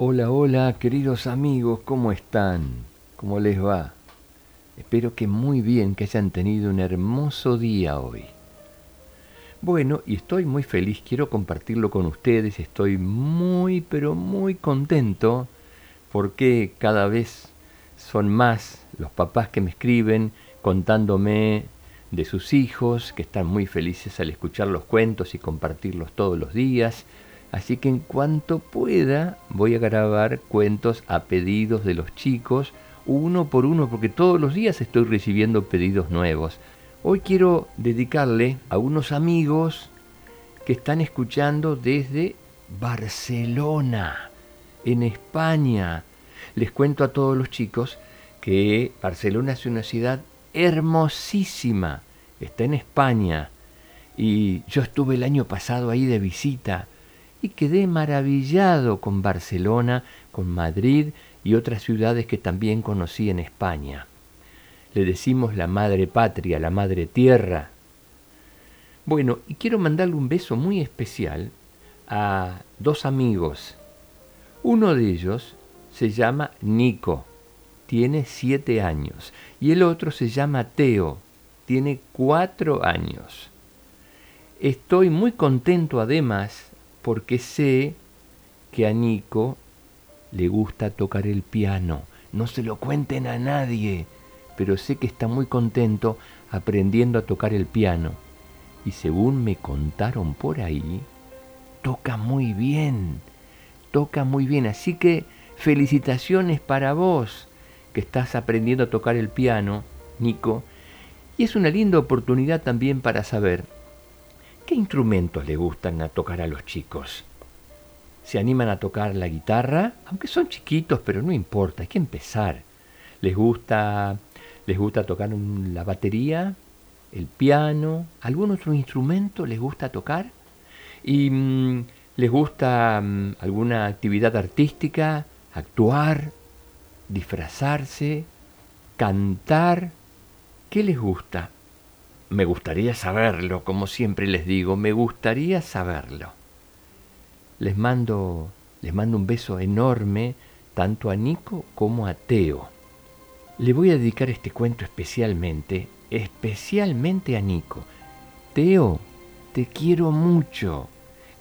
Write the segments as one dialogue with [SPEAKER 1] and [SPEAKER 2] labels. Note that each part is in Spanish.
[SPEAKER 1] Hola, hola, queridos amigos, ¿cómo están? ¿Cómo les va? Espero que muy bien, que hayan tenido un hermoso día hoy. Bueno, y estoy muy feliz, quiero compartirlo con ustedes, estoy muy, pero muy contento porque cada vez son más los papás que me escriben contándome de sus hijos, que están muy felices al escuchar los cuentos y compartirlos todos los días. Así que en cuanto pueda voy a grabar cuentos a pedidos de los chicos, uno por uno, porque todos los días estoy recibiendo pedidos nuevos. Hoy quiero dedicarle a unos amigos que están escuchando desde Barcelona, en España. Les cuento a todos los chicos que Barcelona es una ciudad hermosísima, está en España. Y yo estuve el año pasado ahí de visita y quedé maravillado con Barcelona, con Madrid y otras ciudades que también conocí en España. Le decimos la madre patria, la madre tierra. Bueno, y quiero mandarle un beso muy especial a dos amigos. Uno de ellos se llama Nico, tiene siete años, y el otro se llama Teo, tiene cuatro años. Estoy muy contento además porque sé que a Nico le gusta tocar el piano. No se lo cuenten a nadie, pero sé que está muy contento aprendiendo a tocar el piano. Y según me contaron por ahí, toca muy bien, toca muy bien. Así que felicitaciones para vos que estás aprendiendo a tocar el piano, Nico. Y es una linda oportunidad también para saber qué instrumentos le gustan a tocar a los chicos se animan a tocar la guitarra, aunque son chiquitos, pero no importa, hay que empezar. Les gusta, les gusta tocar la batería, el piano, algún otro instrumento les gusta tocar y mm, les gusta mm, alguna actividad artística, actuar, disfrazarse, cantar. ¿Qué les gusta? Me gustaría saberlo, como siempre les digo, me gustaría saberlo les mando, les mando un beso enorme tanto a Nico como a Teo. Le voy a dedicar este cuento especialmente, especialmente a Nico. Teo, te quiero mucho.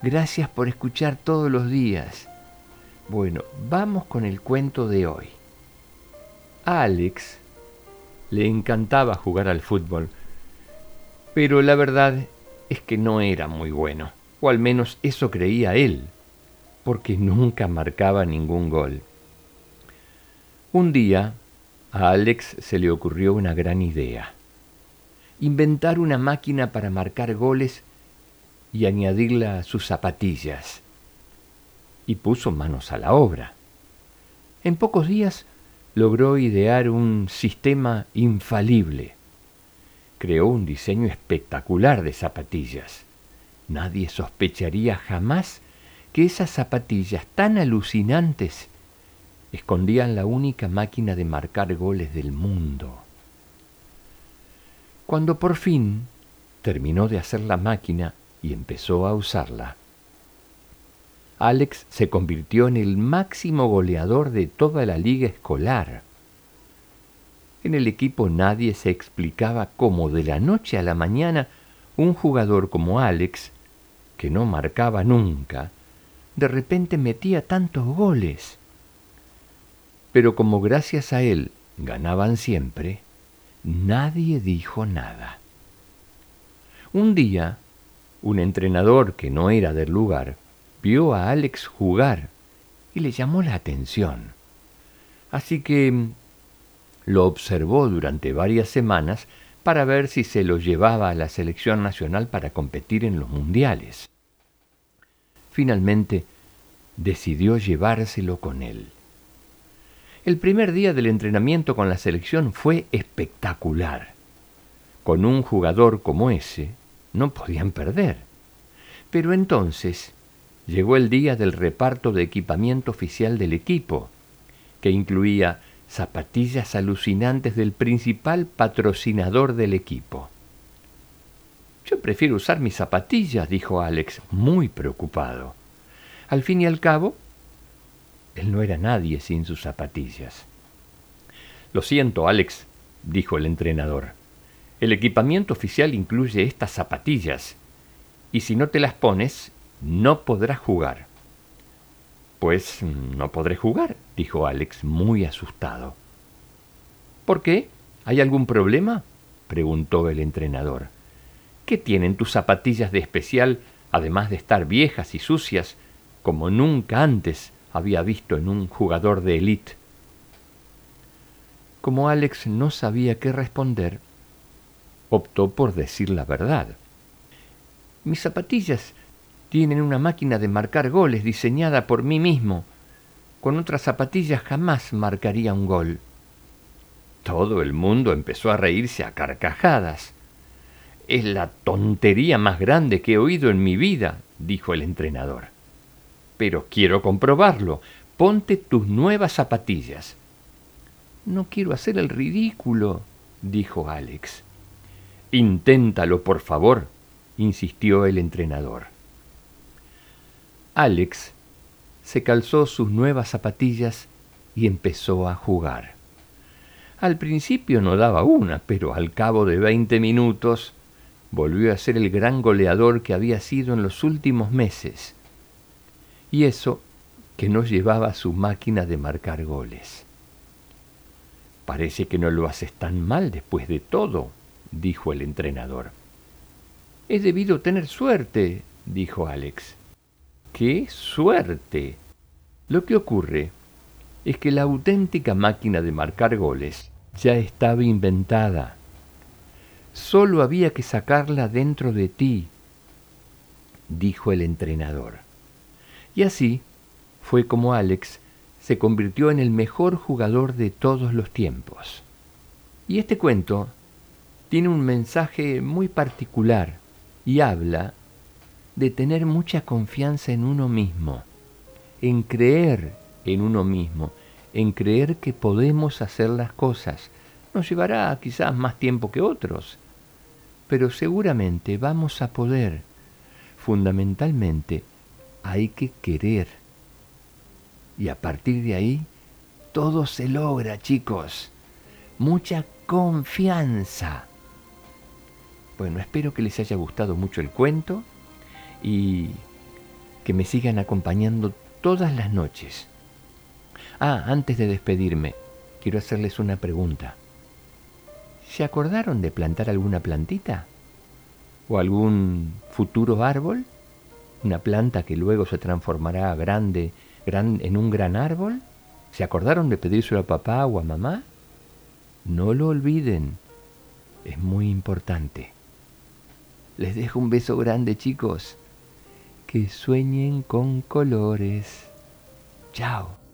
[SPEAKER 1] Gracias por escuchar todos los días. Bueno, vamos con el cuento de hoy. A Alex le encantaba jugar al fútbol, pero la verdad es que no era muy bueno o al menos eso creía él, porque nunca marcaba ningún gol. Un día a Alex se le ocurrió una gran idea, inventar una máquina para marcar goles y añadirla a sus zapatillas. Y puso manos a la obra. En pocos días logró idear un sistema infalible. Creó un diseño espectacular de zapatillas Nadie sospecharía jamás que esas zapatillas tan alucinantes escondían la única máquina de marcar goles del mundo. Cuando por fin terminó de hacer la máquina y empezó a usarla, Alex se convirtió en el máximo goleador de toda la liga escolar. En el equipo nadie se explicaba cómo de la noche a la mañana un jugador como Alex que no marcaba nunca, de repente metía tantos goles. Pero como gracias a él ganaban siempre, nadie dijo nada. Un día, un entrenador que no era del lugar vio a Alex jugar y le llamó la atención. Así que lo observó durante varias semanas para ver si se lo llevaba a la selección nacional para competir en los mundiales. Finalmente, decidió llevárselo con él. El primer día del entrenamiento con la selección fue espectacular. Con un jugador como ese, no podían perder. Pero entonces llegó el día del reparto de equipamiento oficial del equipo, que incluía zapatillas alucinantes del principal patrocinador del equipo. Yo prefiero usar mis zapatillas, dijo Alex, muy preocupado. Al fin y al cabo, Él no era nadie sin sus zapatillas. Lo siento, Alex, dijo el entrenador. El equipamiento oficial incluye estas zapatillas, y si no te las pones, no podrás jugar. Pues no podré jugar, dijo Alex, muy asustado. ¿Por qué? ¿Hay algún problema? preguntó el entrenador. ¿Qué tienen tus zapatillas de especial, además de estar viejas y sucias, como nunca antes había visto en un jugador de élite? Como Alex no sabía qué responder, optó por decir la verdad. Mis zapatillas tienen una máquina de marcar goles diseñada por mí mismo. Con otras zapatillas jamás marcaría un gol. Todo el mundo empezó a reírse a carcajadas. Es la tontería más grande que he oído en mi vida, dijo el entrenador. Pero quiero comprobarlo. Ponte tus nuevas zapatillas. No quiero hacer el ridículo, dijo Alex. Inténtalo, por favor, insistió el entrenador. Alex se calzó sus nuevas zapatillas y empezó a jugar. Al principio no daba una, pero al cabo de veinte minutos volvió a ser el gran goleador que había sido en los últimos meses. Y eso que no llevaba su máquina de marcar goles. Parece que no lo haces tan mal después de todo, dijo el entrenador. He debido tener suerte, dijo Alex. ¡Qué suerte! Lo que ocurre es que la auténtica máquina de marcar goles ya estaba inventada. Solo había que sacarla dentro de ti, dijo el entrenador. Y así fue como Alex se convirtió en el mejor jugador de todos los tiempos. Y este cuento tiene un mensaje muy particular y habla de tener mucha confianza en uno mismo, en creer en uno mismo, en creer que podemos hacer las cosas. Nos llevará quizás más tiempo que otros, pero seguramente vamos a poder. Fundamentalmente hay que querer. Y a partir de ahí, todo se logra, chicos. Mucha confianza. Bueno, espero que les haya gustado mucho el cuento y que me sigan acompañando todas las noches. Ah, antes de despedirme, quiero hacerles una pregunta. ¿Se acordaron de plantar alguna plantita? ¿O algún futuro árbol? ¿Una planta que luego se transformará grande gran, en un gran árbol? ¿Se acordaron de pedírselo a papá o a mamá? No lo olviden. Es muy importante. Les dejo un beso grande, chicos. Que sueñen con colores. Chao.